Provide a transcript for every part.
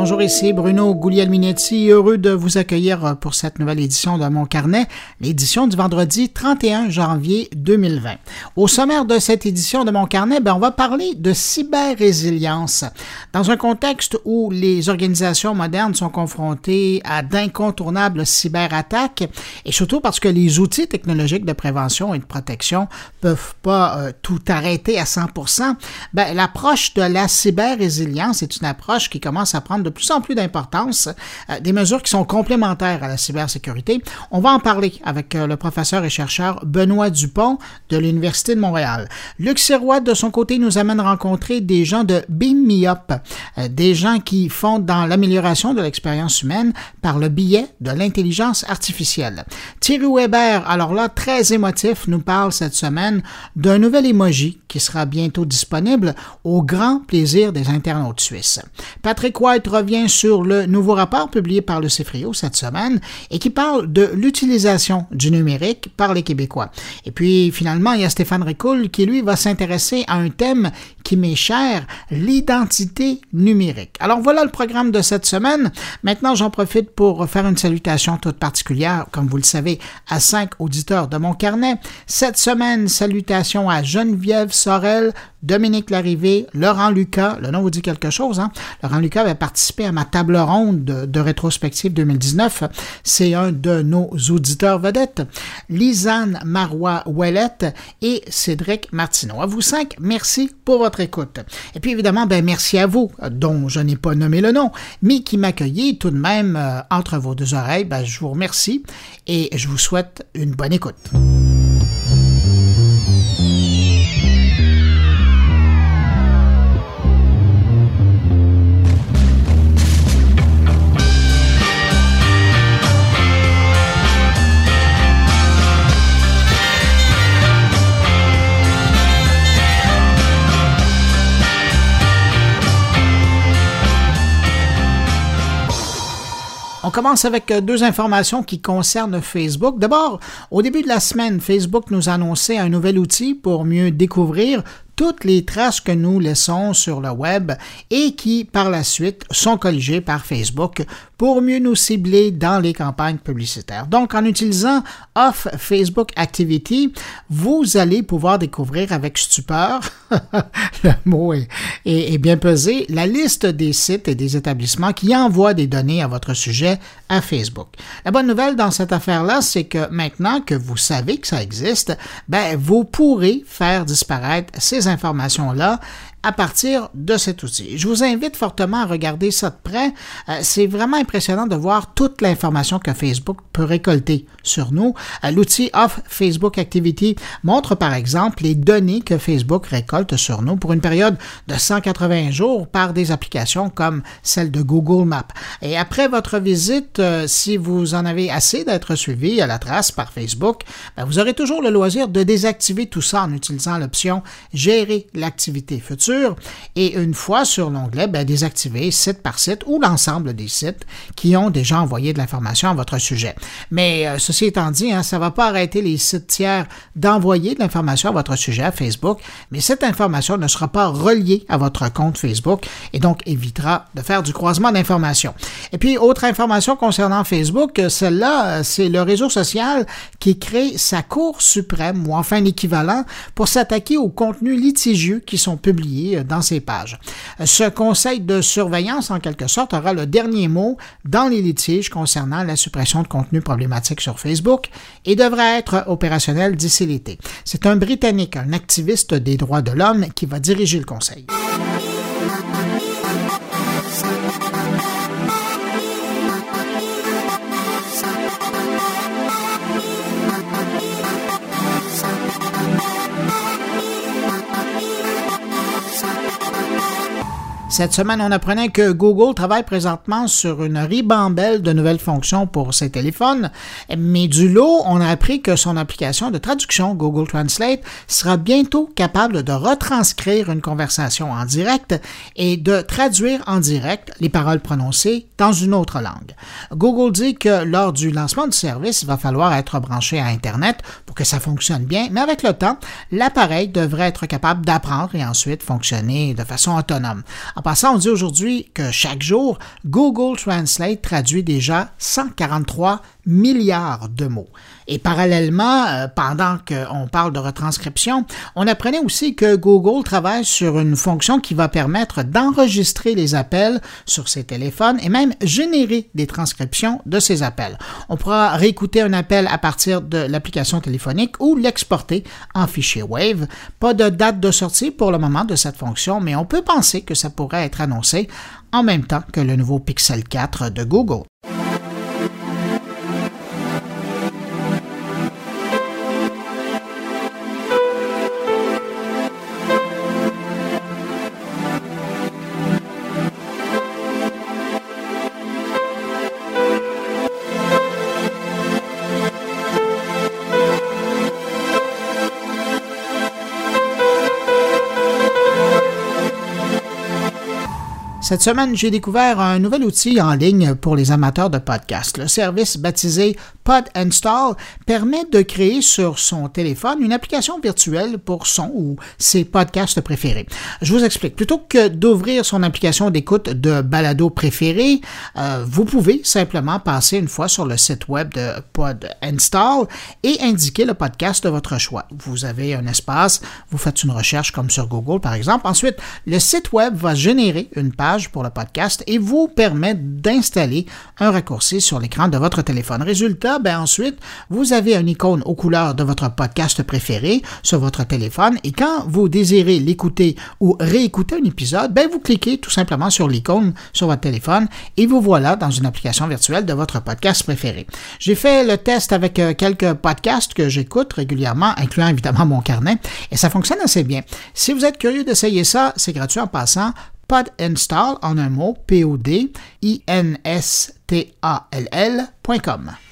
Bonjour, ici Bruno Guglielminetti, heureux de vous accueillir pour cette nouvelle édition de Mon Carnet, l'édition du vendredi 31 janvier 2020. Au sommaire de cette édition de Mon Carnet, ben, on va parler de cyber-résilience. Dans un contexte où les organisations modernes sont confrontées à d'incontournables cyberattaques, et surtout parce que les outils technologiques de prévention et de protection peuvent pas euh, tout arrêter à 100%, ben, l'approche de la cyber-résilience est une approche qui commence à prendre de plus en plus d'importance, euh, des mesures qui sont complémentaires à la cybersécurité. On va en parler avec euh, le professeur et chercheur Benoît Dupont de l'Université de Montréal. Luc Sirois, de son côté, nous amène rencontrer des gens de Beam Me Up, euh, des gens qui font dans l'amélioration de l'expérience humaine par le biais de l'intelligence artificielle. Thierry Weber, alors là, très émotif, nous parle cette semaine d'un nouvel emoji qui sera bientôt disponible au grand plaisir des internautes suisses. Patrick White revient sur le nouveau rapport publié par le CFRIO cette semaine et qui parle de l'utilisation du numérique par les Québécois. Et puis finalement, il y a Stéphane Ricoul qui lui va s'intéresser à un thème qui m'est cher, l'identité numérique. Alors voilà le programme de cette semaine. Maintenant, j'en profite pour faire une salutation toute particulière, comme vous le savez, à cinq auditeurs de mon carnet. Cette semaine, salutations à Geneviève Sorel, Dominique Larrivée, Laurent Lucas, le nom vous dit quelque chose, hein? Laurent Lucas avait participé à ma table ronde de, rétrospective 2019. C'est un de nos auditeurs vedettes. Lisanne Marois-Ouellette et Cédric Martineau. À vous cinq, merci pour votre écoute. Et puis évidemment, ben, merci à vous, dont je n'ai pas nommé le nom, mais qui m'accueillez tout de même euh, entre vos deux oreilles. Ben, je vous remercie et je vous souhaite une bonne écoute. On commence avec euh, deux informations qui concernent Facebook. D'abord, au début de la semaine, Facebook nous a annoncé un nouvel outil pour mieux découvrir toutes les traces que nous laissons sur le web et qui, par la suite, sont corrigées par Facebook pour mieux nous cibler dans les campagnes publicitaires. Donc, en utilisant Off Facebook Activity, vous allez pouvoir découvrir avec stupeur, le mot est, bien pesé, la liste des sites et des établissements qui envoient des données à votre sujet à Facebook. La bonne nouvelle dans cette affaire-là, c'est que maintenant que vous savez que ça existe, ben, vous pourrez faire disparaître ces informations-là à partir de cet outil. Je vous invite fortement à regarder ça de près. Euh, c'est vraiment impressionnant de voir toute l'information que Facebook peut récolter sur nous. Euh, l'outil Off Facebook Activity montre par exemple les données que Facebook récolte sur nous pour une période de 180 jours par des applications comme celle de Google Maps. Et après votre visite, euh, si vous en avez assez d'être suivi à la trace par Facebook, ben, vous aurez toujours le loisir de désactiver tout ça en utilisant l'option Gérer l'activité future et une fois sur l'onglet, ben, désactiver site par site ou l'ensemble des sites qui ont déjà envoyé de l'information à votre sujet. Mais euh, ceci étant dit, hein, ça ne va pas arrêter les sites tiers d'envoyer de l'information à votre sujet à Facebook, mais cette information ne sera pas reliée à votre compte Facebook et donc évitera de faire du croisement d'informations. Et puis, autre information concernant Facebook, celle-là, c'est le réseau social qui crée sa Cour suprême ou enfin l'équivalent pour s'attaquer aux contenus litigieux qui sont publiés dans ces pages. Ce conseil de surveillance, en quelque sorte, aura le dernier mot dans les litiges concernant la suppression de contenu problématique sur Facebook et devrait être opérationnel d'ici l'été. C'est un Britannique, un activiste des droits de l'homme, qui va diriger le conseil. Cette semaine, on apprenait que Google travaille présentement sur une ribambelle de nouvelles fonctions pour ses téléphones, mais du lot, on a appris que son application de traduction Google Translate sera bientôt capable de retranscrire une conversation en direct et de traduire en direct les paroles prononcées dans une autre langue. Google dit que lors du lancement du service, il va falloir être branché à Internet pour que ça fonctionne bien, mais avec le temps, l'appareil devrait être capable d'apprendre et ensuite fonctionner de façon autonome. Passant, on dit aujourd'hui que chaque jour, Google Translate traduit déjà 143 milliards de mots. Et parallèlement, euh, pendant qu'on parle de retranscription, on apprenait aussi que Google travaille sur une fonction qui va permettre d'enregistrer les appels sur ses téléphones et même générer des transcriptions de ces appels. On pourra réécouter un appel à partir de l'application téléphonique ou l'exporter en fichier Wave. Pas de date de sortie pour le moment de cette fonction, mais on peut penser que ça pourrait être annoncé en même temps que le nouveau Pixel 4 de Google. Cette semaine, j'ai découvert un nouvel outil en ligne pour les amateurs de podcasts. Le service baptisé Pod Install permet de créer sur son téléphone une application virtuelle pour son ou ses podcasts préférés. Je vous explique. Plutôt que d'ouvrir son application d'écoute de balado préféré, euh, vous pouvez simplement passer une fois sur le site web de Pod Install et indiquer le podcast de votre choix. Vous avez un espace, vous faites une recherche comme sur Google par exemple. Ensuite, le site web va générer une page pour le podcast et vous permet d'installer un raccourci sur l'écran de votre téléphone. Résultat, ben ensuite, vous avez une icône aux couleurs de votre podcast préféré sur votre téléphone et quand vous désirez l'écouter ou réécouter un épisode, ben vous cliquez tout simplement sur l'icône sur votre téléphone et vous voilà dans une application virtuelle de votre podcast préféré. J'ai fait le test avec euh, quelques podcasts que j'écoute régulièrement, incluant évidemment mon carnet, et ça fonctionne assez bien. Si vous êtes curieux d'essayer ça, c'est gratuit en passant pod install en un mot, P-O-D-I-N-S-T-A-L-L.com.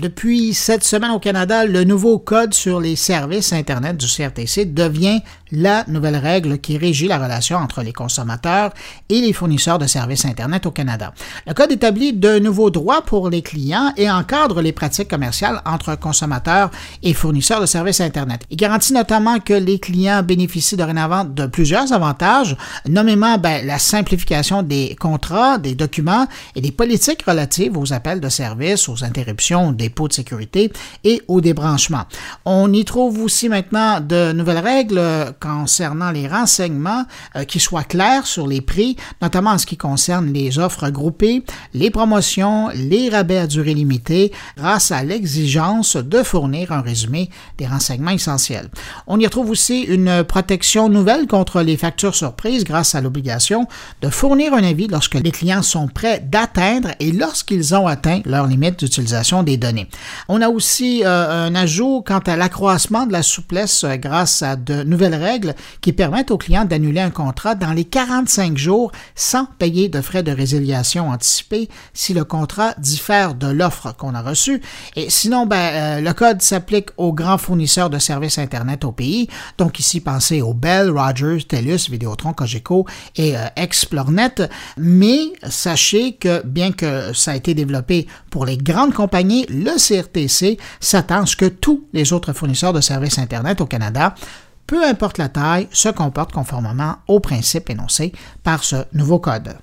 Depuis cette semaine au Canada, le nouveau code sur les services Internet du CRTC devient la nouvelle règle qui régit la relation entre les consommateurs et les fournisseurs de services Internet au Canada. Le code établit de nouveaux droits pour les clients et encadre les pratiques commerciales entre consommateurs et fournisseurs de services Internet. Il garantit notamment que les clients bénéficient dorénavant de plusieurs avantages, nommément ben, la simplification des contrats, des documents et des politiques relatives aux appels de services, aux interruptions, des de sécurité et au débranchement. On y trouve aussi maintenant de nouvelles règles concernant les renseignements euh, qui soient clairs sur les prix, notamment en ce qui concerne les offres groupées, les promotions, les rabais à durée limitée, grâce à l'exigence de fournir un résumé des renseignements essentiels. On y retrouve aussi une protection nouvelle contre les factures surprises grâce à l'obligation de fournir un avis lorsque les clients sont prêts d'atteindre et lorsqu'ils ont atteint leur limite d'utilisation des données. On a aussi euh, un ajout quant à l'accroissement de la souplesse euh, grâce à de nouvelles règles qui permettent aux clients d'annuler un contrat dans les 45 jours sans payer de frais de résiliation anticipés si le contrat diffère de l'offre qu'on a reçue. Et sinon, ben, euh, le code s'applique aux grands fournisseurs de services Internet au pays. Donc ici, pensez aux Bell, Rogers, TELUS, Vidéotron, Cogeco et Explornet. Mais sachez que bien que ça a été développé pour les grandes compagnies, le CRTC s'attend à ce que tous les autres fournisseurs de services Internet au Canada peu importe la taille, se comportent conformément aux principes énoncés par ce nouveau code.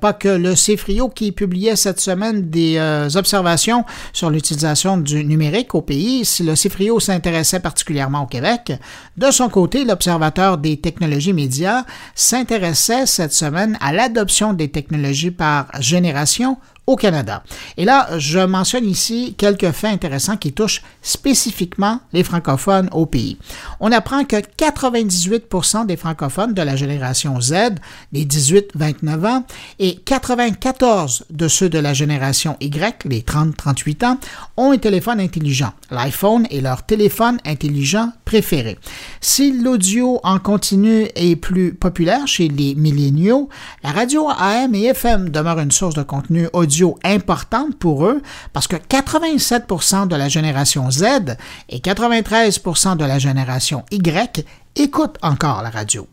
Pas que le CFRIO qui publiait cette semaine des euh, observations sur l'utilisation du numérique au pays. Si le CFRIO s'intéressait particulièrement au Québec, de son côté, l'Observateur des technologies médias s'intéressait cette semaine à l'adoption des technologies par génération au Canada. Et là, je mentionne ici quelques faits intéressants qui touchent spécifiquement les francophones au pays. On apprend que 98% des francophones de la génération Z, des 18-29 ans, et 94% de ceux de la génération Y, les 30-38 ans, ont un téléphone intelligent. L'iPhone est leur téléphone intelligent Si l'audio en continu est plus populaire chez les milléniaux, la radio AM et FM demeure une source de contenu audio importante pour eux parce que 87% de la génération Z et 93% de la génération Y écoutent encore la radio.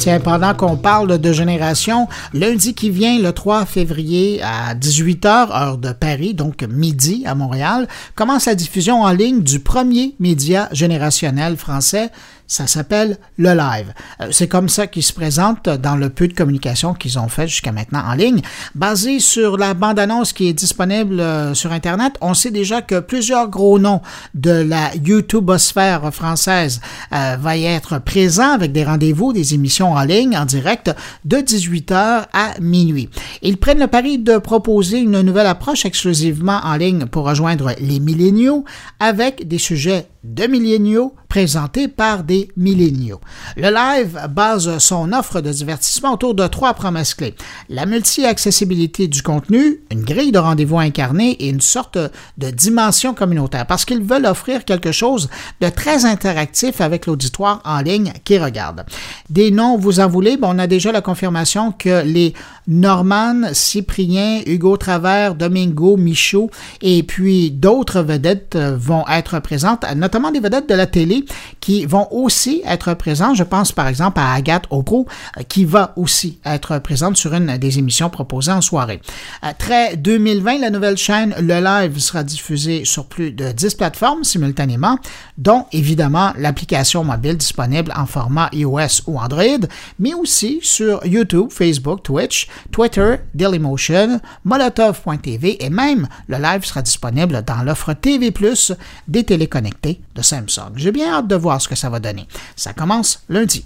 Tiens, pendant qu'on parle de génération, lundi qui vient, le 3 février à 18h, heure de Paris, donc midi à Montréal, commence la diffusion en ligne du premier média générationnel français, ça s'appelle le live. Euh, c'est comme ça qu'ils se présentent dans le peu de communication qu'ils ont fait jusqu'à maintenant en ligne. Basé sur la bande-annonce qui est disponible euh, sur Internet, on sait déjà que plusieurs gros noms de la YouTubeosphère française euh, vont y être présents avec des rendez-vous, des émissions en ligne, en direct, de 18h à minuit. Ils prennent le pari de proposer une nouvelle approche exclusivement en ligne pour rejoindre les milléniaux avec des sujets de milléniaux présentés par des milléniaux. Le live base son offre de divertissement autour de trois promesses clés. La multi-accessibilité du contenu, une grille de rendez-vous incarnée et une sorte de dimension communautaire parce qu'ils veulent offrir quelque chose de très interactif avec l'auditoire en ligne qui regarde. Des noms, vous en voulez, on a déjà la confirmation que les Norman, Cyprien, Hugo Travers, Domingo, Michaud et puis d'autres vedettes vont être présentes, notamment des vedettes de la télé qui vont aussi être présentes. Je pense par exemple à Agathe Opro euh, qui va aussi être présente sur une des émissions proposées en soirée. Euh, très 2020, la nouvelle chaîne Le Live sera diffusée sur plus de 10 plateformes simultanément, dont évidemment l'application mobile disponible en format iOS ou Android, mais aussi sur YouTube, Facebook, Twitch, Twitter, Dailymotion, Molotov.tv et même le live sera disponible dans l'offre TV Plus des téléconnectés de Samsung. J'ai bien hâte de voir ce que ça va donner. Ça commence lundi.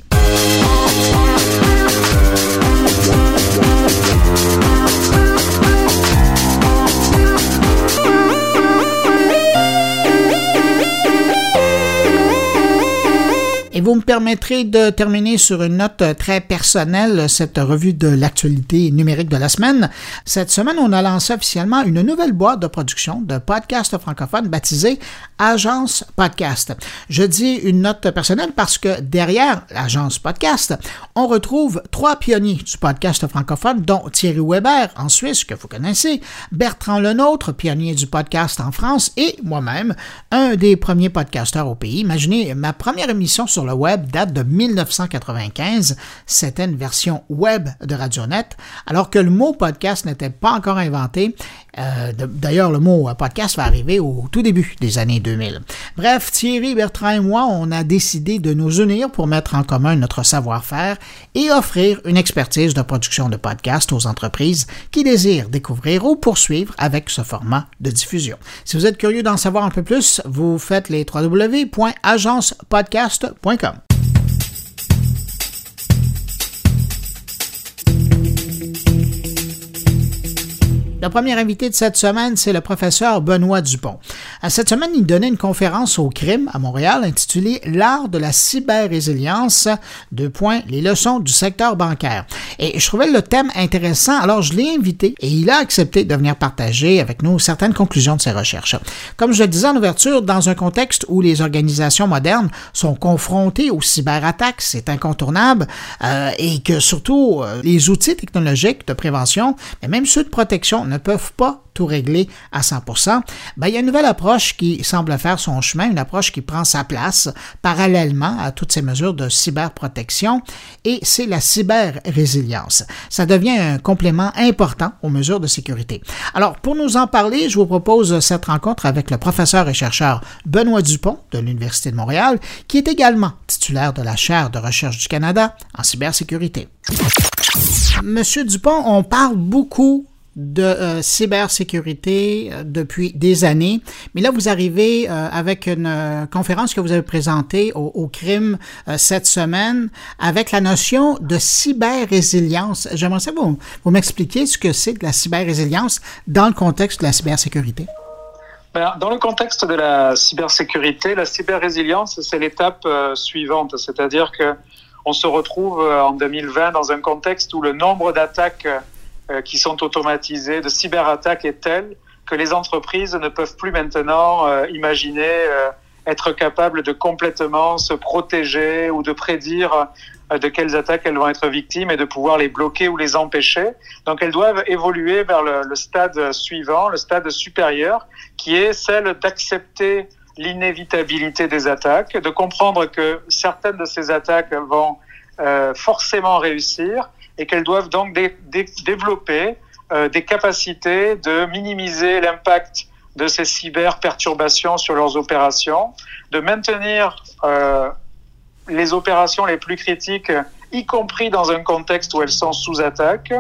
Vous me permettrez de terminer sur une note très personnelle, cette revue de l'actualité numérique de la semaine. Cette semaine, on a lancé officiellement une nouvelle boîte de production de podcasts francophones baptisée Agence Podcast. Je dis une note personnelle parce que derrière l'Agence Podcast, on retrouve trois pionniers du podcast francophone, dont Thierry Weber en Suisse, que vous connaissez, Bertrand Lenôtre, pionnier du podcast en France, et moi-même, un des premiers podcasteurs au pays. Imaginez, ma première émission sur le web date de 1995. C'était une version web de Radionet, alors que le mot podcast n'était pas encore inventé. Euh, d'ailleurs, le mot podcast va arriver au tout début des années 2000. Bref, Thierry, Bertrand et moi, on a décidé de nous unir pour mettre en commun notre savoir-faire et offrir une expertise de production de podcast aux entreprises qui désirent découvrir ou poursuivre avec ce format de diffusion. Si vous êtes curieux d'en savoir un peu plus, vous faites les www.agencepodcast.com Le premier invité de cette semaine, c'est le professeur Benoît Dupont. Cette semaine, il donnait une conférence au crime à Montréal intitulée L'art de la cyber-résilience, deux points, les leçons du secteur bancaire. Et je trouvais le thème intéressant, alors je l'ai invité et il a accepté de venir partager avec nous certaines conclusions de ses recherches. Comme je le disais en ouverture, dans un contexte où les organisations modernes sont confrontées aux cyberattaques, c'est incontournable, euh, et que surtout euh, les outils technologiques de prévention, mais même ceux de protection, ne peuvent pas tout régler à 100%, ben, il y a une nouvelle approche qui semble faire son chemin, une approche qui prend sa place parallèlement à toutes ces mesures de cyberprotection, et c'est la cyber-résilience. Ça devient un complément important aux mesures de sécurité. Alors, pour nous en parler, je vous propose cette rencontre avec le professeur et chercheur Benoît Dupont de l'Université de Montréal, qui est également titulaire de la chaire de recherche du Canada en cybersécurité. Monsieur Dupont, on parle beaucoup de euh, cybersécurité euh, depuis des années. Mais là, vous arrivez euh, avec une conférence que vous avez présentée au, au crime cette semaine avec la notion de cyber-résilience. J'aimerais ça vous, vous m'expliquer ce que c'est que la cyber-résilience dans le contexte de la cybersécurité. Ben, dans le contexte de la cybersécurité, la cyber-résilience, c'est l'étape suivante, c'est-à-dire que on se retrouve en 2020 dans un contexte où le nombre d'attaques qui sont automatisées, de cyberattaques est tel que les entreprises ne peuvent plus maintenant imaginer être capables de complètement se protéger ou de prédire euh, de quelles attaques elles vont être victimes et de pouvoir les bloquer ou les empêcher. Donc elles doivent évoluer vers le, stade suivant, le stade supérieur, qui est celle d'accepter l'inévitabilité des attaques, de comprendre que certaines de ces attaques vont euh, forcément réussir et qu'elles doivent donc développer euh, des capacités de minimiser l'impact de ces cyber-perturbations sur leurs opérations, de maintenir euh, les opérations les plus critiques, y compris dans un contexte où elles sont sous attaque,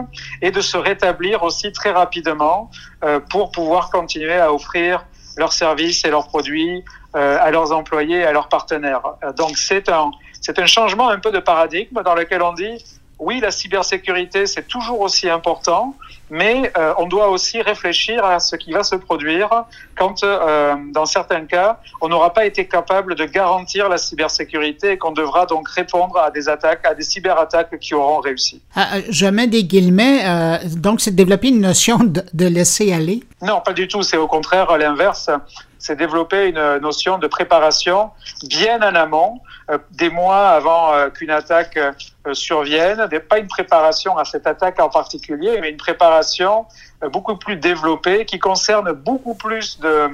et de se rétablir aussi très rapidement euh, pour pouvoir continuer à offrir leurs services et leurs produits à leurs employés et à leurs partenaires. Donc c'est un, c'est un changement un peu de paradigme dans lequel on dit oui, la cybersécurité, c'est toujours aussi important, mais euh, on doit aussi réfléchir à ce qui va se produire quand, euh, dans certains cas, on n'aura pas été capable de garantir la cybersécurité et qu'on devra donc répondre à des attaques, à des cyberattaques qui auront réussi. Ah, euh, je mets des guillemets, donc c'est de développer une notion de laisser aller? Non, pas du tout, c'est au contraire l'inverse c'est développer une notion de préparation bien en amont, euh, des mois avant euh, qu'une attaque euh, survienne, pas une préparation à cette attaque en particulier, mais une préparation beaucoup plus développée qui concerne beaucoup plus de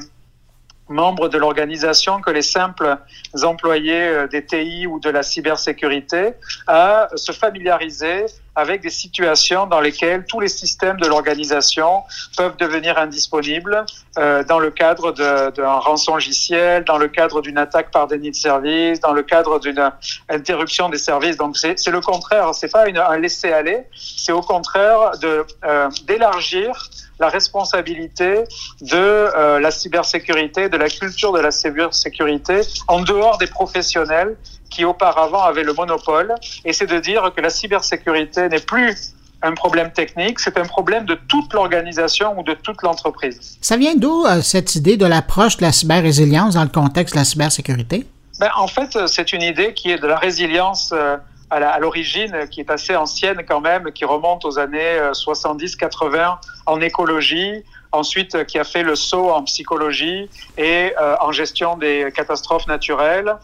membres de l'organisation que les simples employés des TI ou de la cybersécurité à se familiariser avec des situations dans lesquelles tous les systèmes de l'organisation peuvent devenir indisponibles euh, dans le cadre d'un rançon logiciel, dans le cadre d'une attaque par déni de service, dans le cadre d'une interruption des services. Donc c'est le contraire, c'est pas un laisser aller, c'est au contraire de euh, d'élargir la responsabilité de euh, la cybersécurité, de la culture de la cybersécurité en dehors des professionnels qui auparavant avaient le monopole. Et c'est de dire que la cybersécurité n'est plus un problème technique, c'est un problème de toute l'organisation ou de toute l'entreprise. Ça vient d'où euh, cette idée de l'approche de la cyber-résilience dans le contexte de la cybersécurité? Ben, en fait, euh, c'est une idée qui est de la résilience euh, à l'origine, qui est assez ancienne quand même, qui remonte aux années 70-80 en écologie, ensuite qui a fait le saut en psychologie et en gestion des catastrophes naturelles,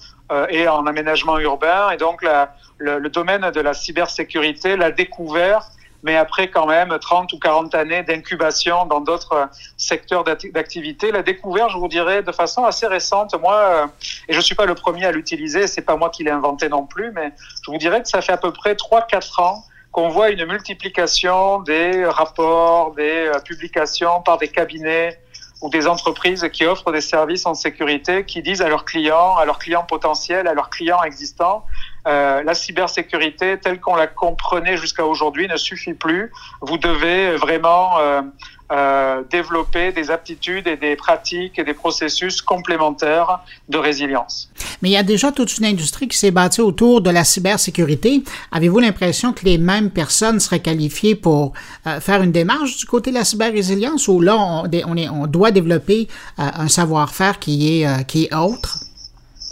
et en aménagement urbain. Et donc, le, domaine de la cybersécurité l'a découvert, mais après quand même 30 ou 40 années d'incubation dans d'autres secteurs d'activité, l'a découvert, je vous dirais, de façon assez récente. Moi, euh, et je suis pas le premier à l'utiliser, c'est pas moi qui l'ai inventé non plus, mais je vous dirais que ça fait à peu près 3-4 ans qu'on voit une multiplication des rapports, des euh, publications par des cabinets ou des entreprises qui offrent des services en sécurité qui disent à leurs clients, à leurs clients potentiels, à leurs clients existants, euh, la cybersécurité telle qu'on la comprenait jusqu'à aujourd'hui ne suffit plus. Vous devez vraiment euh, euh, développer des aptitudes et des pratiques et des processus complémentaires de résilience. Mais il y a déjà toute une industrie qui s'est bâtie autour de la cybersécurité. Avez-vous l'impression que les mêmes personnes seraient qualifiées pour faire une démarche du côté de la cyber-résilience ou là, on, on, doit développer un savoir-faire qui qui est autre?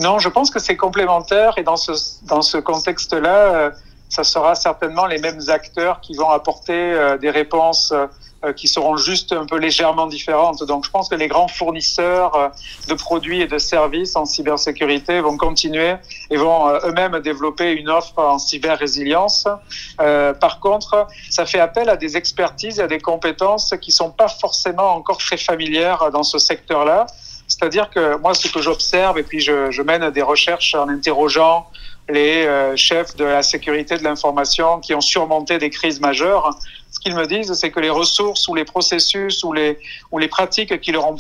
Non, je pense que c'est complémentaire et dans ce, dans ce contexte-là, euh, ça sera certainement les mêmes acteurs qui vont apporter euh, des réponses euh, qui seront juste un peu légèrement différentes. Donc je pense que les grands fournisseurs de produits et de services en cybersécurité vont continuer et vont eux-mêmes développer une offre en cyber-résilience. par contre, ça fait appel à des expertises et à des compétences qui sont pas forcément encore très familières dans ce secteur-là. C'est-à-dire que moi, ce que j'observe, et puis je, je, mène des recherches en interrogeant les euh, chefs de la sécurité de l'information qui ont surmonté des crises majeures, ce qu'ils me disent, c'est que les ressources ou les processus ou les, ou les pratiques qui leur ont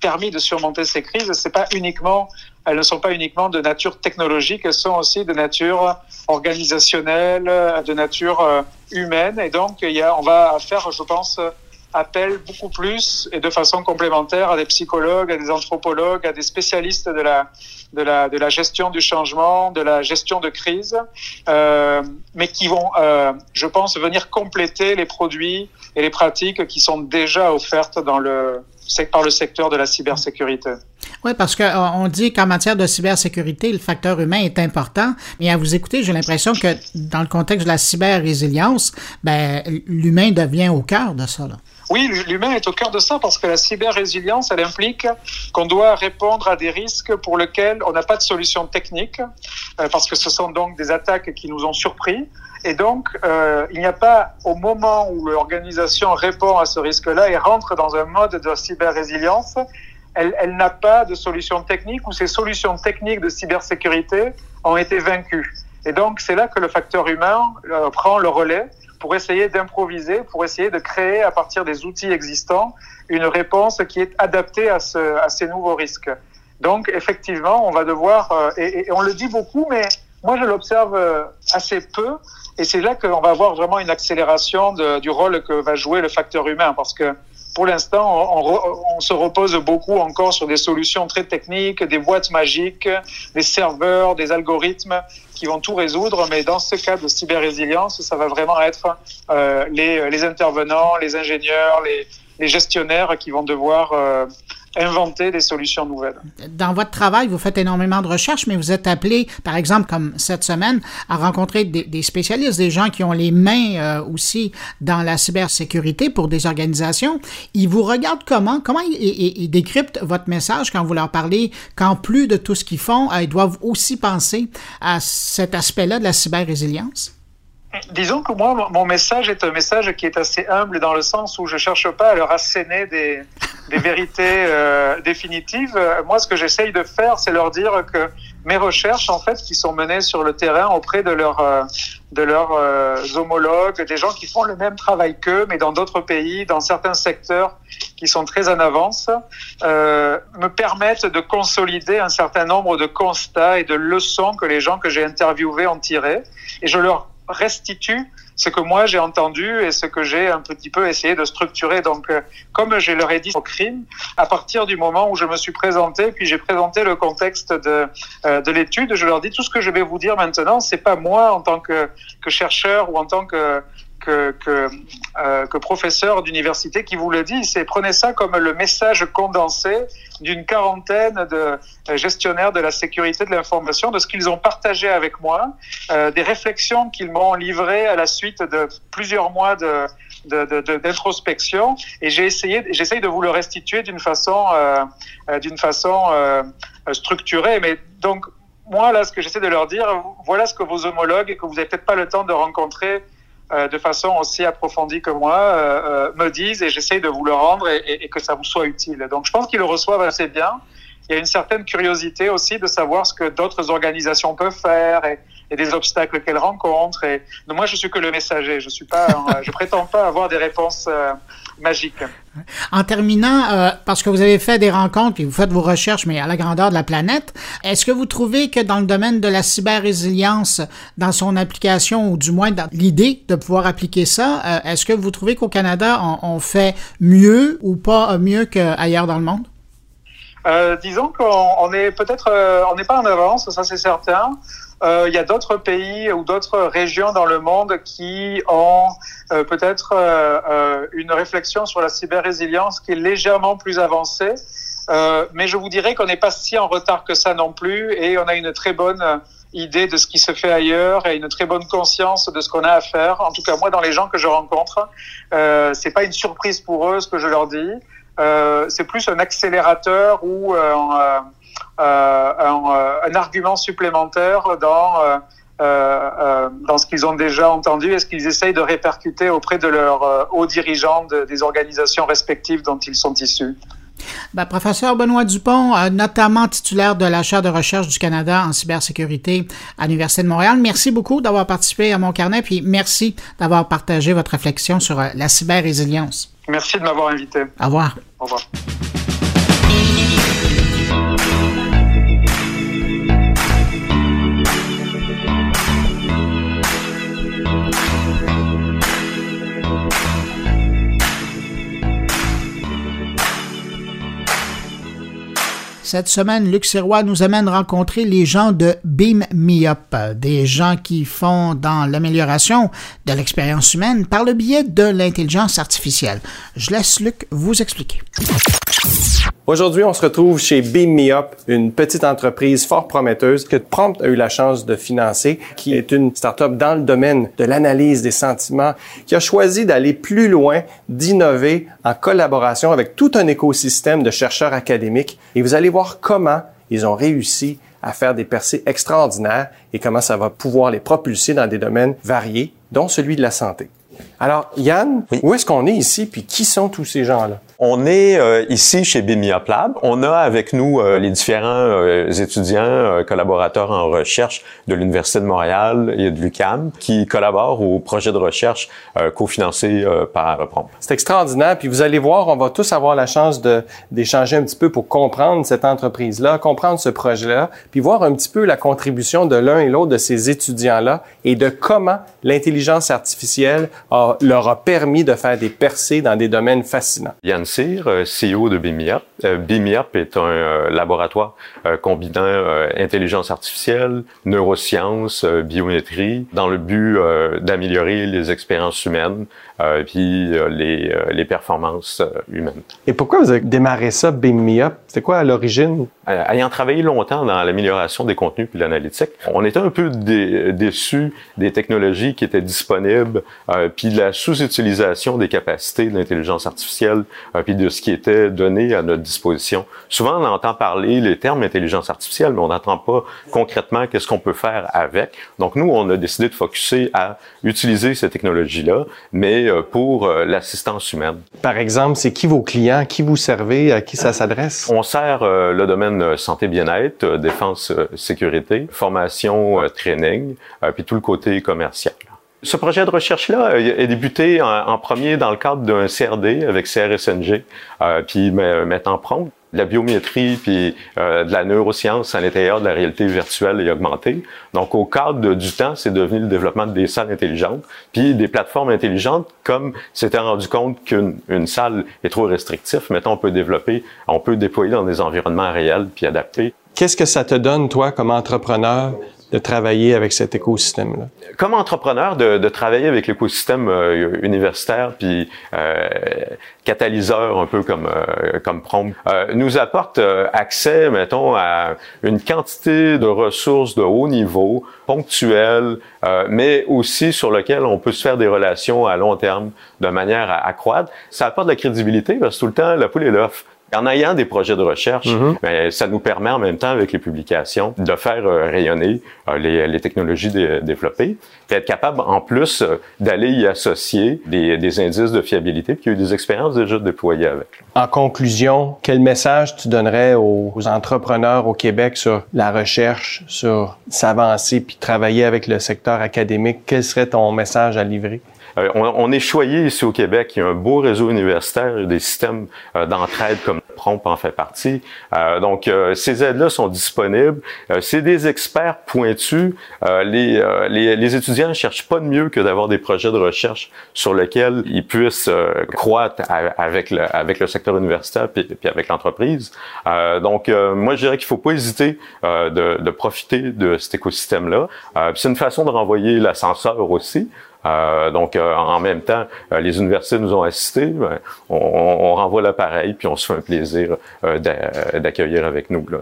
permis de surmonter ces crises, c'est pas uniquement, elles ne sont pas uniquement de nature technologique, elles sont aussi de nature organisationnelle, de nature euh, humaine. Et donc, il y a, on va faire, je pense, appelle beaucoup plus et de façon complémentaire à des psychologues, à des anthropologues, à des spécialistes de la, de la, de la gestion du changement, de la gestion de crise, euh, mais qui vont, euh, je pense, venir compléter les produits et les pratiques qui sont déjà offertes dans le, par le secteur de la cybersécurité. Oui, parce qu'on dit qu'en matière de cybersécurité, le facteur humain est important, mais à vous écouter, j'ai l'impression que dans le contexte de la cyber-résilience, ben, l'humain devient au cœur de ça. Là. Oui, l'humain est au cœur de ça parce que la cyber-résilience, elle implique qu'on doit répondre à des risques pour lesquels on n'a pas de solution technique, euh, parce que ce sont donc des attaques qui nous ont surpris. Et donc, euh, il n'y a pas, au moment où l'organisation répond à ce risque-là et rentre dans un mode de cyber-résilience, elle, elle n'a pas de solution technique ou ces solutions techniques de cybersécurité ont été vaincues. Et donc, c'est là que le facteur humain euh, prend le relais pour essayer d'improviser, pour essayer de créer à partir des outils existants une réponse qui est adaptée à, ce, à ces nouveaux risques. Donc effectivement, on va devoir, euh, et, on le dit beaucoup, mais moi je l'observe euh, assez peu, et c'est là qu'on va avoir vraiment une accélération du rôle que va jouer le facteur humain, parce que pour l'instant, on, se repose beaucoup encore sur des solutions très techniques, des boîtes magiques, des serveurs, des algorithmes qui vont tout résoudre. Mais dans ce cas de cyber-résilience, ça va vraiment être euh, les, intervenants, les ingénieurs, les, les, gestionnaires qui vont devoir euh, inventer des solutions nouvelles. Dans votre travail, vous faites énormément de recherches, mais vous êtes appelé, par exemple, comme cette semaine, à rencontrer des, spécialistes, des gens qui ont les mains euh, aussi dans la cybersécurité pour des organisations. Ils vous regardent comment? Comment ils décryptent votre message quand vous leur parlez qu'en plus de tout ce qu'ils font, euh, ils doivent aussi penser à cet aspect-là de la cyber-résilience? Disons que moi, mon message est un message qui est assez humble dans le sens où je cherche pas à leur asséner des, des vérités euh, définitives. Moi, ce que j'essaye de faire, c'est leur dire que mes recherches, en fait, qui sont menées sur le terrain auprès de leurs euh, de leurs euh, homologues, des gens qui font le même travail qu'eux, mais dans d'autres pays, dans certains secteurs qui sont très en avance, euh, me permettent de consolider un certain nombre de constats et de leçons que les gens que j'ai interviewés ont tirés. Et je leur restitue ce que moi j'ai entendu et ce que j'ai un petit peu essayé de structurer. Donc, euh, comme je leur ai dit au crime, à partir du moment où je me suis présenté, puis j'ai présenté le contexte de, euh, de l'étude, je leur dis tout ce que je vais vous dire maintenant, c'est pas moi en tant que, que chercheur ou en tant que euh, que professeur d'université qui vous le dit, c'est prenez ça comme le message condensé d'une quarantaine de gestionnaires de la sécurité de l'information, de ce qu'ils ont partagé avec moi, euh, des réflexions qu'ils m'ont livrées à la suite de plusieurs mois de d'introspection. Et j'ai essayé j'essaye de vous le restituer d'une façon euh, euh d'une façon euh, structurée. Mais donc moi là ce que j'essaie de leur dire voilà ce que vos homologues et que vous n'avez peut-être pas le temps de rencontrer euh, de façon aussi approfondie que moi euh, me disent et j'essaye de vous le rendre et, et, et, que ça vous soit utile. Donc je pense qu'ils le reçoivent assez bien. Il y a une certaine curiosité aussi de savoir ce que d'autres organisations peuvent faire et, et des obstacles qu'elles rencontrent. Et moi je suis que le messager. Je suis pas, je prétends pas avoir des réponses euh, magiques. En terminant, euh, parce que vous avez fait des rencontres et vous faites vos recherches, mais à la grandeur de la planète, est-ce que vous trouvez que dans le domaine de la cyber-résilience, dans son application, ou du moins dans l'idée de pouvoir appliquer ça, euh, est-ce que vous trouvez qu'au Canada, on, on, fait mieux ou pas mieux qu'ailleurs dans le monde? Euh, disons qu'on est peut-être, on n'est pas en avance, ça c'est certain. Euh, il y a d'autres pays ou d'autres régions dans le monde qui ont euh, peut-être euh, une réflexion sur la cyber-résilience qui est légèrement plus avancée. mais je vous dirais qu'on n'est pas si en retard que ça non plus et on a une très bonne idée de ce qui se fait ailleurs et une très bonne conscience de ce qu'on a à faire. En tout cas, moi, dans les gens que je rencontre, euh, c'est pas une surprise pour eux ce que je leur dis. Euh, c'est plus un accélérateur ou euh, euh, un, un, argument supplémentaire dans euh, euh, dans ce qu'ils ont déjà entendu et ce qu'ils essayent de répercuter auprès de leurs hauts dirigeants de, des organisations respectives dont ils sont issus. Ben, professeur Benoît Dupont, euh, notamment titulaire de la chaire de recherche du Canada en cybersécurité à l'Université de Montréal, merci beaucoup d'avoir participé à mon carnet, puis merci d'avoir partagé votre réflexion sur euh, la cyber-résilience. Merci de m'avoir invité. Au revoir. Au revoir. Cette semaine, Luc Sirois nous amène rencontrer les gens de Beam Me Up, des gens qui font dans l'amélioration de l'expérience humaine par le biais de l'intelligence artificielle. Je laisse Luc vous expliquer. Aujourd'hui, on se retrouve chez Beam Me Up, une petite entreprise fort prometteuse que Prompt a eu la chance de financer, qui est une start-up dans le domaine de l'analyse des sentiments, qui a choisi d'aller plus loin, d'innover en collaboration avec tout un écosystème de chercheurs académiques. Et vous allez voir comment ils ont réussi à faire des percées extraordinaires et comment ça va pouvoir les propulser dans des domaines variés, dont celui de la santé. Alors, Yann, où est-ce qu'on est ici, puis qui sont tous ces gens-là? On est euh, ici chez Bimiop Lab. On a avec nous euh, les différents euh, étudiants, collaborateurs en recherche de l'Université de Montréal et de l'UQAM qui collaborent au projet de recherche cofinancé par Prompt. C'est extraordinaire. Puis vous allez voir, on va tous avoir la chance d'échanger un petit peu pour comprendre cette entreprise-là, comprendre ce projet-là, puis voir un petit peu la contribution de l'un et l'autre de ces étudiants-là et de comment l'intelligence artificielle leur a permis de faire des percées dans des domaines fascinants. Euh, CEO de BIMIAP. Euh, BIMIAP est un euh, laboratoire combinant intelligence artificielle, neurosciences, biométrie, dans le but d'améliorer les expériences humaines puis les, les performances humaines. Et pourquoi vous avez démarré ça, BIMIAP? C'est quoi à l'origine? Ayant travaillé longtemps dans l'amélioration des contenus puis l'analytique, on était un peu déçus des technologies qui étaient disponibles puis de la sous-utilisation des capacités de l'intelligence artificielle puis de ce qui était donné à notre disposition. Souvent, on entend parler les termes intelligence artificielle, mais on n'entend pas concrètement qu'est-ce qu'on peut faire avec. Donc, nous, on a décidé de focuser à utiliser ces technologies-là, mais euh, pour euh, l'assistance humaine. Par exemple, c'est qui vos clients, qui vous servez, à qui ça s'adresse? On sert euh, le domaine santé-bien-être, défense, sécurité, formation, training, puis tout le côté commercial. Ce projet de recherche-là est débuté en, premier dans le cadre d'un CRD avec CRSNG, puis mettant prompt la biométrie puis euh, de la neuroscience à l'intérieur de la réalité virtuelle et augmentée. Donc, au cadre du temps, c'est devenu le développement des salles intelligentes, puis des plateformes intelligentes, comme s'était rendu compte qu'une salle est trop restrictif. Maintenant, on peut développer, on peut déployer dans des environnements réels puis adapter. Qu'est-ce que ça te donne, toi, comme entrepreneur, de travailler avec cet écosystème-là? Comme entrepreneur, de, travailler avec l'écosystème euh, universitaire, puis euh, catalyseur un peu comme euh, comme Prompt, nous apporte accès, mettons, à une quantité de ressources de haut niveau, ponctuelles, mais aussi sur lequel on peut se faire des relations à long terme de manière à accroître. Ça apporte de la crédibilité parce que tout le temps, la poule et l'œuf. En ayant des projets de recherche, ben, ça nous permet en même temps avec les publications de faire euh, rayonner euh, les, les, technologies développées, et être capable en plus euh, d'aller y associer des, des, indices de fiabilité, puis il y a eu des expériences déjà déployées avec. En conclusion, quel message tu donnerais aux, aux entrepreneurs au Québec sur la recherche, sur s'avancer puis travailler avec le secteur académique? Quel serait ton message à livrer? Euh, on, est choyé ici au Québec. Il y a un beau réseau universitaire, des systèmes euh, d'entraide comme Prompt en fait partie. Euh, donc, ces aides-là sont disponibles. c'est des experts pointus. Les, les, les, étudiants ne cherchent pas de mieux que d'avoir des projets de recherche sur lesquels ils puissent croître avec le, avec le secteur universitaire puis, puis avec l'entreprise. donc, moi, je dirais qu'il faut pas hésiter de, de profiter de cet écosystème-là. c'est une façon de renvoyer l'ascenseur aussi. Euh, donc, euh, en même temps, euh, les universités nous ont assistés. Ben, on, on, renvoie l'appareil, puis on se fait un plaisir d'accueillir avec nous là,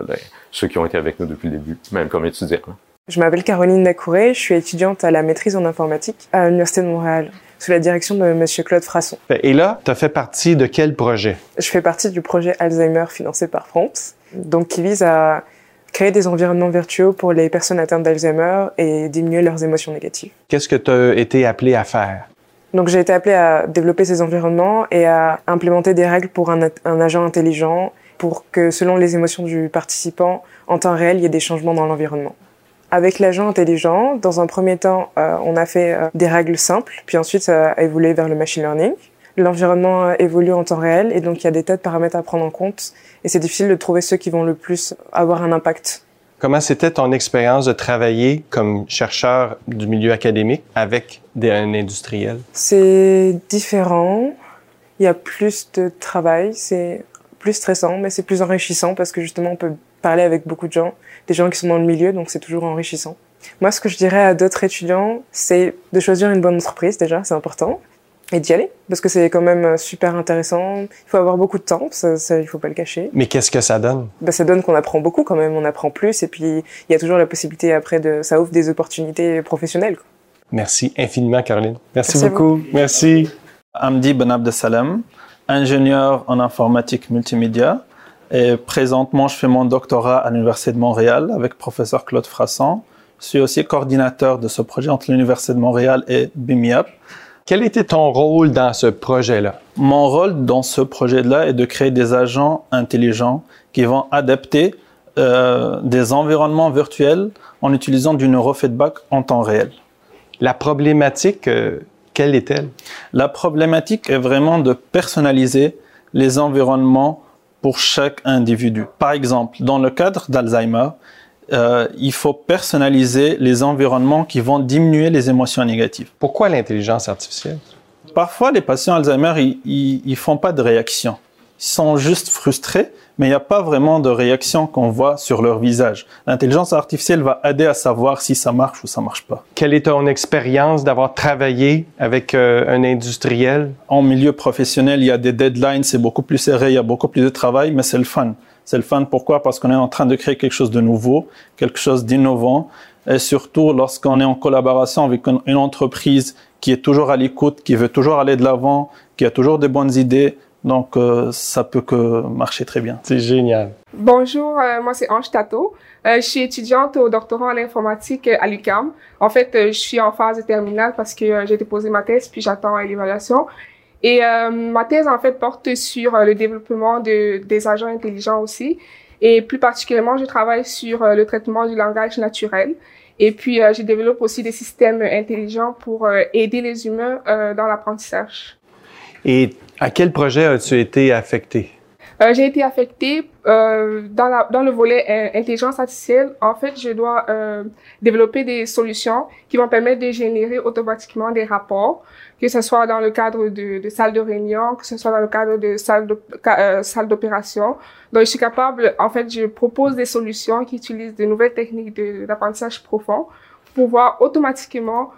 ceux qui ont été avec nous depuis le début, même comme étudiants. Je m'appelle Caroline Dacouré, je suis étudiante à la maîtrise en informatique à l'Université de Montréal, sous la direction de M. Claude Frasson. Et là, tu as fait partie de quel projet? Je fais partie du projet Alzheimer financé par France, donc qui vise à créer des environnements virtuels pour les personnes atteintes d'Alzheimer et diminuer leurs émotions négatives. Qu'est-ce que tu as été appelé à faire? Donc j'ai été appelé à développer ces environnements et à implémenter des règles pour un, un, agent intelligent pour que selon les émotions du participant, en temps réel, il y ait des changements dans l'environnement. Avec l'agent intelligent, dans un premier temps, euh, on a fait euh, des règles simples, puis ensuite ça a évolué vers le machine learning. L'environnement euh, évolue en temps réel et donc il y a des tas de paramètres à prendre en compte et c'est difficile de trouver ceux qui vont le plus avoir un impact. Comment c'était ton expérience de travailler comme chercheur du milieu académique avec des, un industriel? C'est différent. Il y a plus de travail, c'est plus stressant, mais c'est plus enrichissant parce que justement, on peut parler avec beaucoup de gens, des gens qui sont dans le milieu, donc c'est toujours enrichissant. Moi, ce que je dirais à d'autres étudiants, c'est de choisir une bonne entreprise déjà, c'est important, et d'y aller, parce que c'est quand même super intéressant. Il faut avoir beaucoup de temps, ça, ça il faut pas le cacher. Mais qu'est-ce que ça donne? Ben, Ça donne qu'on apprend beaucoup quand même, on apprend plus, et puis il y a toujours la possibilité après de... Ça ouvre des opportunités professionnelles. Quoi. Merci infiniment, Caroline. Merci, beaucoup. Merci. Amdi Ben Abdesalem, ingénieur en informatique multimédia. Et présentement, je fais mon doctorat à l'Université de Montréal avec professeur Claude Frasson. Je suis aussi coordinateur de ce projet entre l'Université de Montréal et BIMIAP. Quel était ton rôle dans ce projet-là? Mon rôle dans ce projet-là est de créer des agents intelligents qui vont adapter euh, des environnements virtuels en utilisant du neurofeedback en temps réel. La problématique, euh, quelle est-elle? La problématique est vraiment de personnaliser les environnements pour chaque individu. Par exemple, dans le cadre d'Alzheimer, euh, il faut personnaliser les environnements qui vont diminuer les émotions négatives. Pourquoi l'intelligence artificielle? Parfois, les patients Alzheimer, ils, ils, font pas de réaction. Ils sont juste frustrés, mais il n'y a pas vraiment de réaction qu'on voit sur leur visage. L'intelligence artificielle va aider à savoir si ça marche ou ça marche pas. Quelle est ton expérience d'avoir travaillé avec euh, un industriel? En milieu professionnel, il y a des deadlines, c'est beaucoup plus serré, il y a beaucoup plus de travail, mais c'est le fun. C'est le fun. Pourquoi? Parce qu'on est en train de créer quelque chose de nouveau, quelque chose d'innovant. Et surtout, lorsqu'on est en collaboration avec une entreprise qui est toujours à l'écoute, qui veut toujours aller de l'avant, qui a toujours des bonnes idées. Donc, euh, ça peut que marcher très bien. C'est génial. Bonjour, euh, moi c'est Ange Tato. Euh, je suis étudiante au doctorat en informatique à l'UQAM. En fait, je suis en phase terminale parce que j'ai déposé ma thèse, puis j'attends l'évaluation. Et euh, ma thèse, en fait, porte sur euh, le développement de, des agents intelligents aussi. Et plus particulièrement, je travaille sur euh, le traitement du langage naturel. Et puis, je développe aussi des systèmes intelligents pour aider les humains dans l'apprentissage. Et à quel projet as-tu été affecté? Euh, j'ai été affectée euh, dans, la, dans le volet euh, intelligence artificielle. En fait, je dois euh, développer des solutions qui vont permettre de générer automatiquement des rapports, que ce soit dans le cadre de, de salles de réunion, que ce soit dans le cadre de salles euh, d'opération. Donc, je suis capable, en fait, je propose des solutions qui utilisent de nouvelles techniques d'apprentissage profond pour pouvoir automatiquement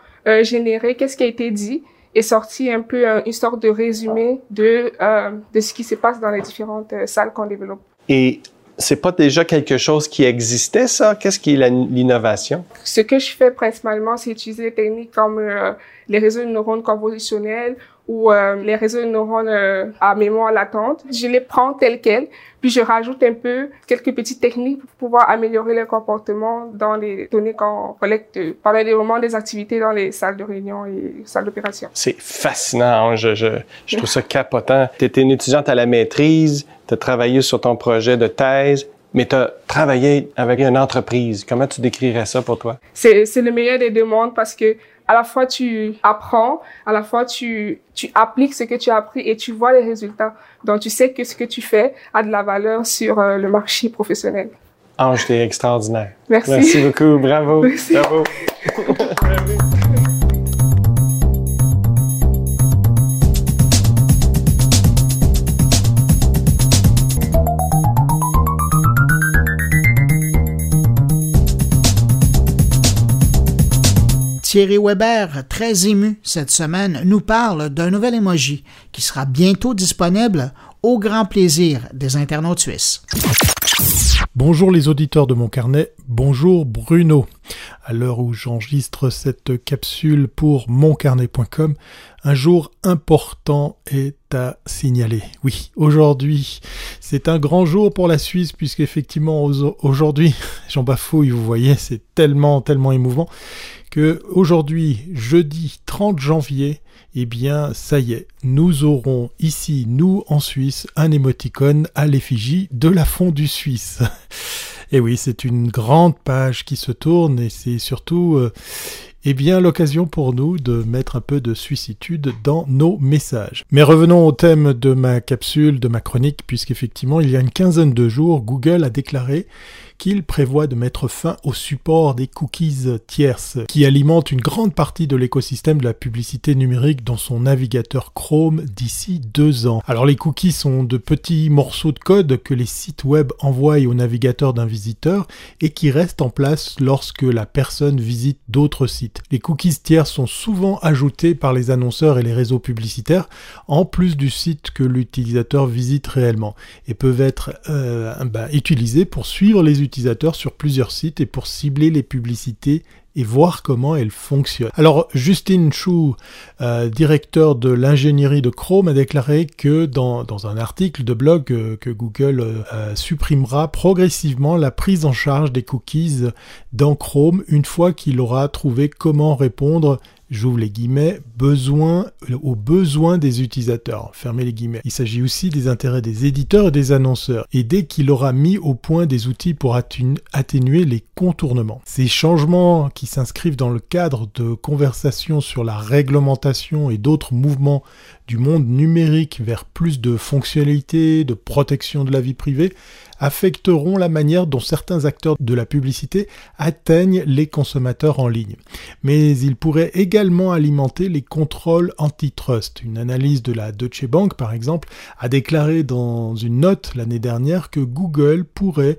générer qu'est-ce qui a été dit est sorti un peu une sorte de résumé de, euh, de ce qui se passe dans les différentes euh, salles qu'on développe. Et c'est pas déjà quelque chose qui existait, ça? Qu'est-ce qui est l'innovation? Ce que je fais principalement, c'est utiliser des techniques comme euh, les réseaux de neurones convolutionnels ou euh, les réseaux de neurones euh, à mémoire latente. Je les prends telles quelles, puis je rajoute un peu quelques petites techniques pour pouvoir améliorer le comportement dans les données qu'on collecte pendant les moments des activités dans les salles de réunion et salles d'opération. C'est fascinant, hein? je, je, je trouve ça capotant. Tu étais une étudiante à la maîtrise, tu as travaillé sur ton projet de thèse, mais tu as travaillé avec une entreprise. Comment tu décrirais ça pour toi? C'est le meilleur des deux mondes parce que à la fois tu apprends, à la fois tu, tu appliques ce que tu as appris et tu vois les résultats. Donc tu sais que ce que tu fais a de la valeur sur euh, le marché professionnel. Ange, t'es extraordinaire. Merci. Merci beaucoup. Bravo. Merci. Bravo. Thierry Weber, très ému cette semaine, nous parle d'un nouvel emoji qui sera bientôt disponible au grand plaisir des internautes suisses. Bonjour les auditeurs de mon carnet, bonjour Bruno. À l'heure où j'enregistre cette capsule pour moncarnet.com, un jour important est à signaler. Oui, aujourd'hui, c'est un grand jour pour la Suisse puisqu'effectivement aujourd'hui, j'en bafouille, vous voyez, c'est tellement, tellement émouvant que aujourd'hui, jeudi 30 janvier, eh bien, ça y est, nous aurons ici, nous en Suisse, un émoticône à l'effigie de la fondue suisse. Et oui, c'est une grande page qui se tourne et c'est surtout, euh, eh bien l'occasion pour nous de mettre un peu de suicitude dans nos messages. Mais revenons au thème de ma capsule, de ma chronique, puisqu'effectivement il y a une quinzaine de jours, Google a déclaré qu'il prévoit de mettre fin au support des cookies tierces qui alimentent une grande partie de l'écosystème de la publicité numérique dans son navigateur Chrome d'ici deux ans. Alors les cookies sont de petits morceaux de code que les sites web envoient au navigateur d'un visiteur et qui restent en place lorsque la personne visite d'autres sites. Les cookies tiers sont souvent ajoutés par les annonceurs et les réseaux publicitaires en plus du site que l'utilisateur visite réellement et peuvent être euh, bah, utilisés pour suivre les utilisateurs sur plusieurs sites et pour cibler les publicités et voir comment elles fonctionnent. Alors Justine Chou, euh, directeur de l'ingénierie de Chrome, a déclaré que dans, un article de blog euh, que Google euh, supprimera progressivement la prise en charge des cookies dans Chrome une fois qu'il aura trouvé comment répondre j'ouvre les guillemets, besoin, aux besoins des utilisateurs, fermez les guillemets. Il s'agit aussi des intérêts des éditeurs et des annonceurs, et dès qu'il aura mis au point des outils pour atténuer les contournements. Ces changements qui s'inscrivent dans le cadre de conversations sur la réglementation et d'autres mouvements du monde numérique vers plus de fonctionnalités, de protection de la vie privée, affecteront la manière dont certains acteurs de la publicité atteignent les consommateurs en ligne. Mais ils pourraient également alimenter les contrôles antitrust. Une analyse de la Deutsche Bank, par exemple, a déclaré dans une note l'année dernière que Google pourrait,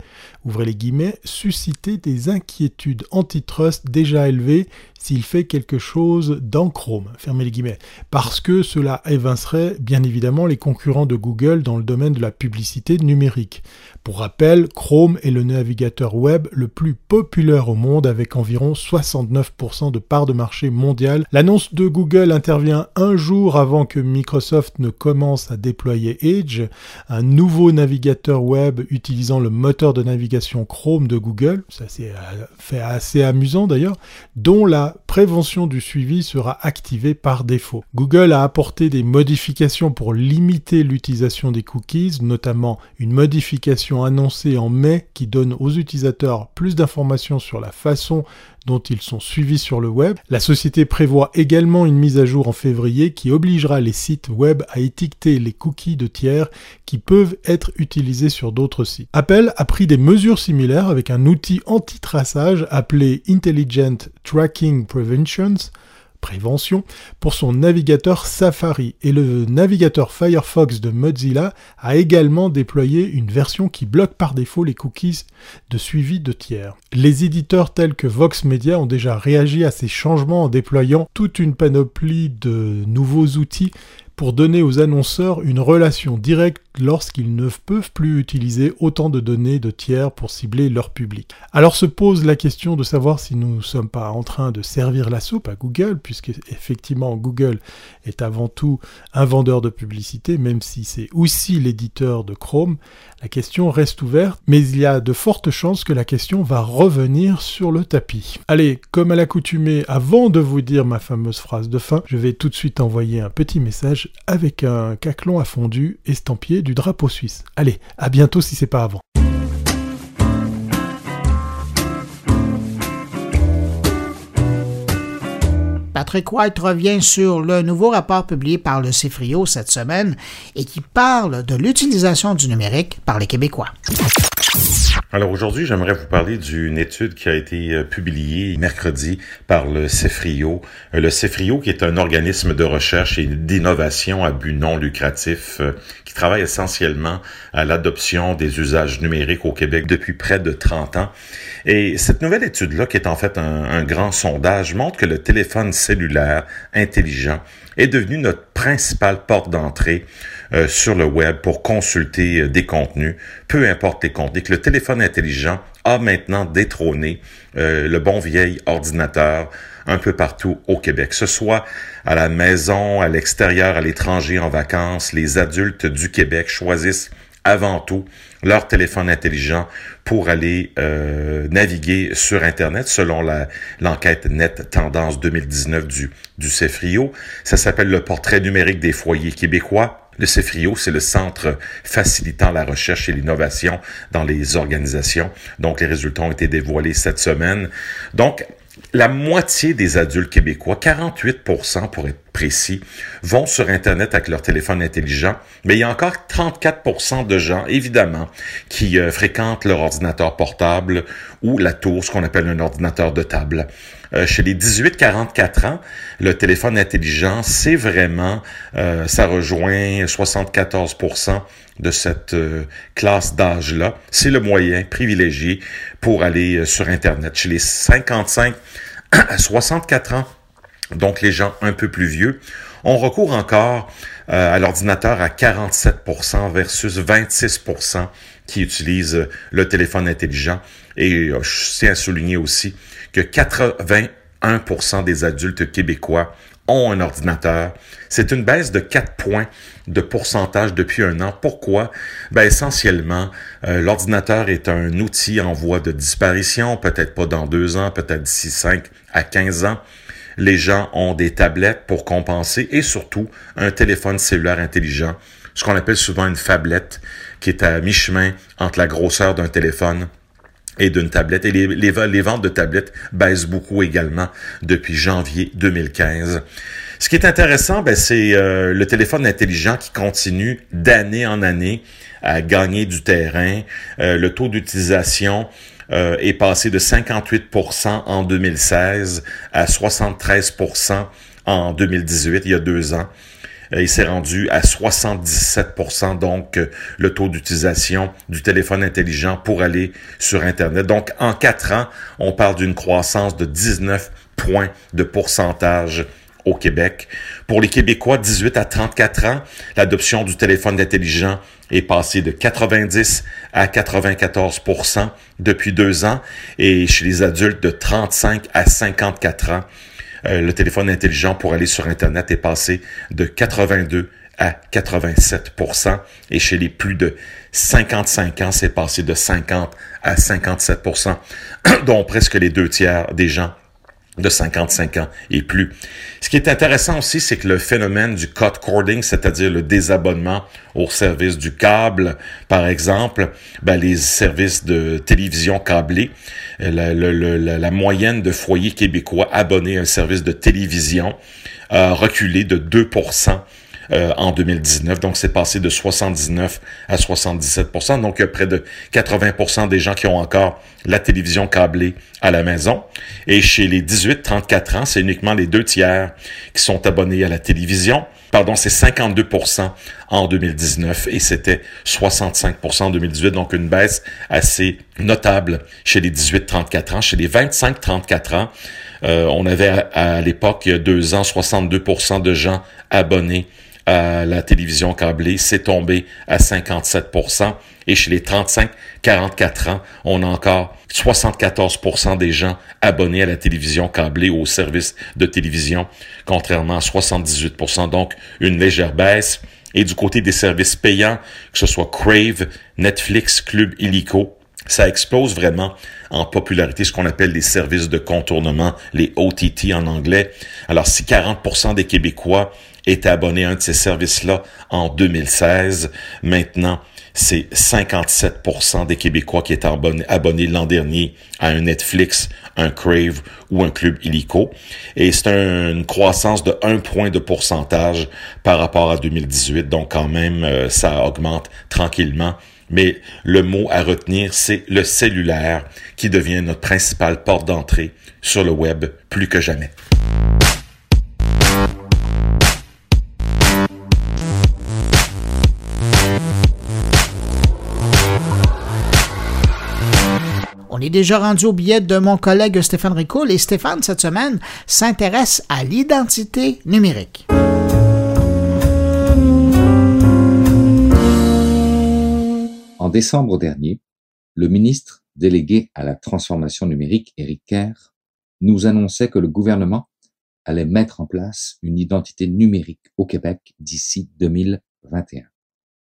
ouvrez les guillemets, susciter des inquiétudes antitrust déjà élevées s'il fait quelque chose dans Chrome, fermez les guillemets, parce que cela évincerait bien évidemment les concurrents de Google dans le domaine de la publicité numérique. Pour rappel, Chrome est le navigateur web le plus populaire au monde avec environ 69% de part de marché mondial. L'annonce de Google intervient un jour avant que Microsoft ne commence à déployer Edge, un nouveau navigateur web utilisant le moteur de navigation Chrome de Google, ça c'est euh, fait assez amusant d'ailleurs, dont la prévention du suivi sera activée par défaut. Google a apporté des modifications pour limiter l'utilisation des cookies, notamment une modification annoncée en mai qui donne aux utilisateurs plus d'informations sur la façon dont ils sont suivis sur le web. La société prévoit également une mise à jour en février qui obligera les sites web à étiqueter les cookies de tiers qui peuvent être utilisés sur d'autres sites. Apple a pris des mesures similaires avec un outil anti-traçage appelé Intelligent Tracking Prévention pour son navigateur Safari et le navigateur Firefox de Mozilla a également déployé une version qui bloque par défaut les cookies de suivi de tiers. Les éditeurs tels que Vox Media ont déjà réagi à ces changements en déployant toute une panoplie de nouveaux outils pour donner aux annonceurs une relation directe lorsqu'ils ne peuvent plus utiliser autant de données de tiers pour cibler leur public. Alors se pose la question de savoir si nous ne sommes pas en train de servir la soupe à Google, puisque effectivement Google est avant tout un vendeur de publicité, même si c'est aussi l'éditeur de Chrome. La question reste ouverte, mais il y a de fortes chances que la question va revenir sur le tapis. Allez, comme à l'accoutumée, avant de vous dire ma fameuse phrase de fin, je vais tout de suite envoyer un petit message avec un caclon à fondu estampillé du drapeau suisse. Allez, à bientôt si c'est pas avant. Patrick White revient sur le nouveau rapport publié par le CIFRIO cette semaine et qui parle de l'utilisation du numérique par les Québécois. Alors aujourd'hui, j'aimerais vous parler d'une étude qui a été euh, publiée mercredi par le CEFRIO. Euh, le CEFRIO qui est un organisme de recherche et d'innovation à but non lucratif euh, qui travaille essentiellement à l'adoption des usages numériques au Québec depuis près de 30 ans. Et cette nouvelle étude-là, qui est en fait un, un grand sondage, montre que le téléphone cellulaire intelligent est devenu notre principale porte d'entrée euh, sur le web pour consulter euh, des contenus, peu importe les contenus, que le téléphone intelligent a maintenant détrôné euh, le bon vieil ordinateur un peu partout au Québec. Ce soit à la maison, à l'extérieur, à l'étranger, en vacances, les adultes du Québec choisissent avant tout leur téléphone intelligent pour aller naviguer sur Internet selon l'enquête Net Tendance 2019 du, du CEFRIO. Ça s'appelle le portrait numérique des foyers québécois. Le CEFRIO, c'est le centre facilitant la recherche et l'innovation dans les organisations. Donc, les résultats ont été dévoilés cette semaine. Donc, la moitié des adultes québécois, 48 pour être précis, vont sur Internet avec leur téléphone intelligent, mais il y a encore 34% de gens, évidemment, qui euh, fréquentent leur ordinateur portable ou la tour, ce qu'on appelle un ordinateur de table. Euh, chez les 18-44 ans, le téléphone intelligent, c'est vraiment, euh, ça rejoint 74% de cette classe d'âge-là. C'est le moyen privilégié pour aller sur Internet. Chez les 55 à 64 ans, donc les gens un peu plus vieux, on recourt encore euh, à l'ordinateur à 47% versus 26% qui utilisent le téléphone intelligent. Et euh, je tiens à souligner aussi que 81% des adultes québécois ont un ordinateur. C'est une baisse de 4 points de pourcentage depuis un an. Pourquoi? Ben, essentiellement, euh, l'ordinateur est un outil en voie de disparition, peut-être pas dans deux ans, peut-être d'ici 5 à 15 ans. Les gens ont des tablettes pour compenser et surtout un téléphone cellulaire intelligent, ce qu'on appelle souvent une fablette, qui est à mi-chemin entre la grosseur d'un téléphone et d'une tablette. Et les, ventes de tablettes baissent beaucoup également depuis janvier 2015. Ce qui est intéressant, ben, c'est euh, le téléphone intelligent qui continue d'année en année à gagner du terrain. Euh, le taux d'utilisation euh, est passé de 58% en 2016 à 73% en 2018, il y a deux ans. Euh, il s'est rendu à 77%, donc euh, le taux d'utilisation du téléphone intelligent pour aller sur Internet. Donc en quatre ans, on parle d'une croissance de 19 points de pourcentage au Québec. Pour les Québécois 18 à 34 ans, l'adoption du téléphone intelligent est passée de 90 à 94% depuis deux ans et chez les adultes de 35 à 54 ans, euh, le téléphone intelligent pour aller sur Internet est passé de 82 à 87% et chez les plus de 55 ans, c'est passé de 50 à 57% dont presque les deux tiers des gens de 55 ans et plus. Ce qui est intéressant aussi, c'est que le phénomène du cut cording, c'est-à-dire le désabonnement au service du câble, par exemple, ben, les services de télévision câblée, la, la, la, moyenne de foyers québécois abonnés à un service de télévision a reculé de 2 euh, en 2019. Donc, c'est passé de 79 à 77% Donc, il y a près de 80% des gens qui ont encore la télévision câblée à la maison. Et chez les 18-34 ans, c'est uniquement les deux tiers qui sont abonnés à la télévision. Pardon, c'est 52% en 2019 et c'était 65% en 2018, donc une baisse assez notable chez les 18-34 ans. Chez les 25-34 ans, euh, on avait à, à l'époque, il y a deux ans, 62% de gens abonnés la télévision câblée, c'est tombé à 57% et chez les 35-44 ans, on a encore 74% des gens abonnés à la télévision câblée ou au service de télévision, contrairement à 78% donc une légère baisse. Et du côté des services payants, que ce soit Crave, Netflix, Club Illico, ça explose vraiment en popularité ce qu'on appelle les services de contournement, les OTT en anglais. Alors si 40% des Québécois étaient abonnés à un de ces services-là en 2016, maintenant c'est 57% des Québécois qui étaient abonnés, l'an dernier à un Netflix, un Crave ou un Club Illico. Et c'est une croissance de 1 point de pourcentage par rapport à 2018. Donc quand même, euh, ça augmente tranquillement mais le mot à retenir, c'est le cellulaire qui devient notre principale porte d'entrée sur le web plus que jamais. On est déjà rendu au billet de mon collègue Stéphane Ricoul et Stéphane, cette semaine, s'intéresse à l'identité numérique. En décembre dernier, le ministre délégué à la transformation numérique, Éric Kerr, nous annonçait que le gouvernement allait mettre en place une identité numérique au Québec d'ici 2021.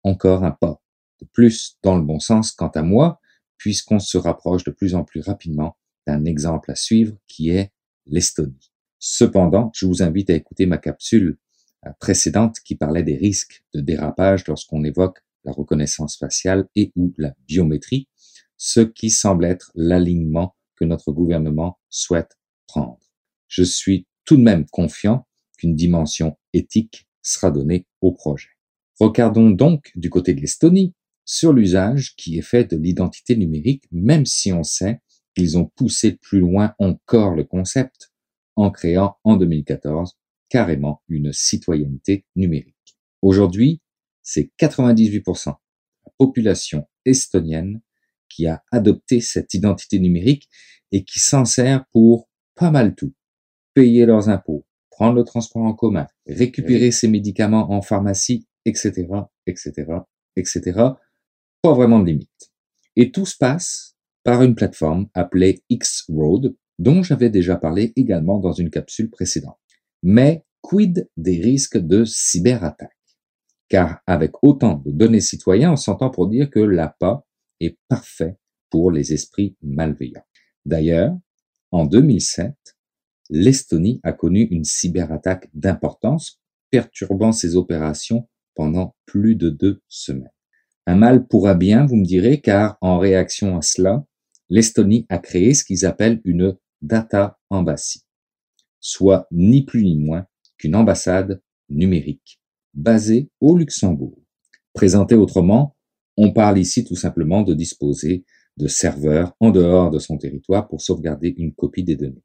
Encore un pas de plus dans le bon sens quant à moi, puisqu'on se rapproche de plus en plus rapidement d'un exemple à suivre qui est l'Estonie. Cependant, je vous invite à écouter ma capsule euh, précédente qui parlait des risques de dérapage lorsqu'on évoque la reconnaissance faciale et ou la biométrie, ce qui semble être l'alignement que notre gouvernement souhaite prendre. Je suis tout de même confiant qu'une dimension éthique sera donnée au projet. Regardons donc du côté de l'Estonie sur l'usage qui est fait de l'identité numérique, même si on sait qu'ils ont poussé plus loin encore le concept en créant en 2014 carrément une citoyenneté numérique. Aujourd'hui, c'est 98% de la population estonienne qui a adopté cette identité numérique et qui s'en sert pour pas mal tout. Payer leurs impôts, prendre le transport en commun, récupérer ses médicaments en pharmacie, etc., etc., etc. Pas vraiment de limite. Et tout se passe par une plateforme appelée X-Road, dont j'avais déjà parlé également dans une capsule précédente. Mais quid des risques de cyberattaque? Car avec autant de données citoyens, on s'entend pour dire que l'APA est parfait pour les esprits malveillants. D'ailleurs, en 2007, l'Estonie a connu une cyberattaque d'importance perturbant ses opérations pendant plus de deux semaines. Un mal pourra bien, vous me direz, car en réaction à cela, l'Estonie a créé ce qu'ils appellent une data embassy, soit ni plus ni moins qu'une ambassade numérique basée au Luxembourg. Présentée autrement, on parle ici tout simplement de disposer de serveurs en dehors de son territoire pour sauvegarder une copie des données.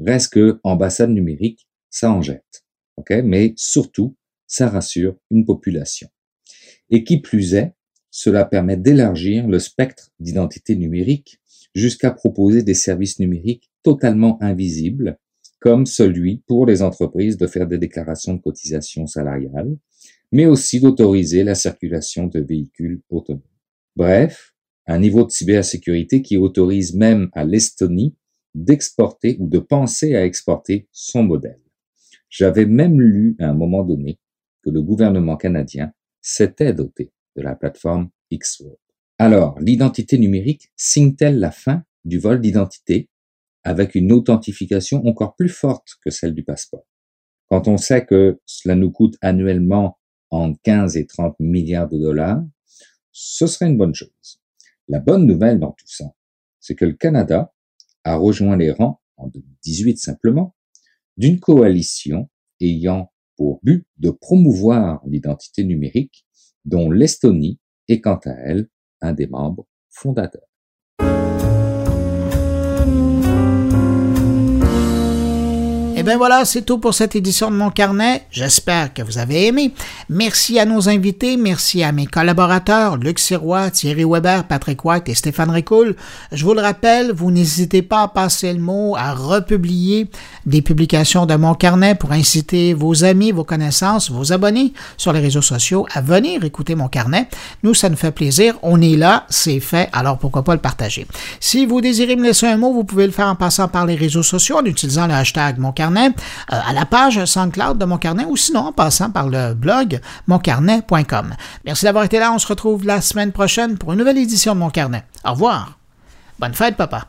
Reste que ambassade numérique, ça en jette. ok? Mais surtout, ça rassure une population. Et qui plus est, cela permet d'élargir le spectre d'identité numérique jusqu'à proposer des services numériques totalement invisibles, comme celui pour les entreprises de faire des déclarations de cotisation salariale, mais aussi d'autoriser la circulation de véhicules autonomes. Bref, un niveau de cybersécurité qui autorise même à l'Estonie d'exporter ou de penser à exporter son modèle. J'avais même lu à un moment donné que le gouvernement canadien s'était doté la plateforme. Alors, l'identité numérique signe-t-elle la fin du vol d'identité avec une authentification encore plus forte que celle du passeport? Quand on sait que cela nous coûte annuellement entre 15 et 30 milliards de dollars, ce serait une bonne chose. La bonne nouvelle dans tout ça, c'est que le Canada a rejoint les rangs, en 2018 simplement, d'une coalition ayant pour but de promouvoir l'identité numérique dont l'Estonie est quant à elle un des membres fondateurs. Ben voilà, c'est tout pour cette édition de mon carnet. J'espère que vous avez aimé. Merci à nos invités, merci à mes collaborateurs, Luc Sirois, Thierry Weber, Patrick White et Stéphane Ricoul. Je vous le rappelle, vous n'hésitez pas à passer le mot, à republier des publications de mon carnet pour inciter vos amis, vos connaissances, vos abonnés sur les réseaux sociaux à venir écouter mon carnet. Nous, ça nous fait plaisir. On est là, c'est fait, alors pourquoi pas le partager? Si vous désirez me laisser un mot, vous pouvez le faire en passant par les réseaux sociaux en utilisant le hashtag mon carnet euh, à la page SoundCloud de Mon Carnet ou sinon en passant par le blog moncarnet.com. Merci d'avoir été là. On se retrouve la semaine prochaine pour une nouvelle édition de Mon Carnet. Au revoir. Bonne fête, papa.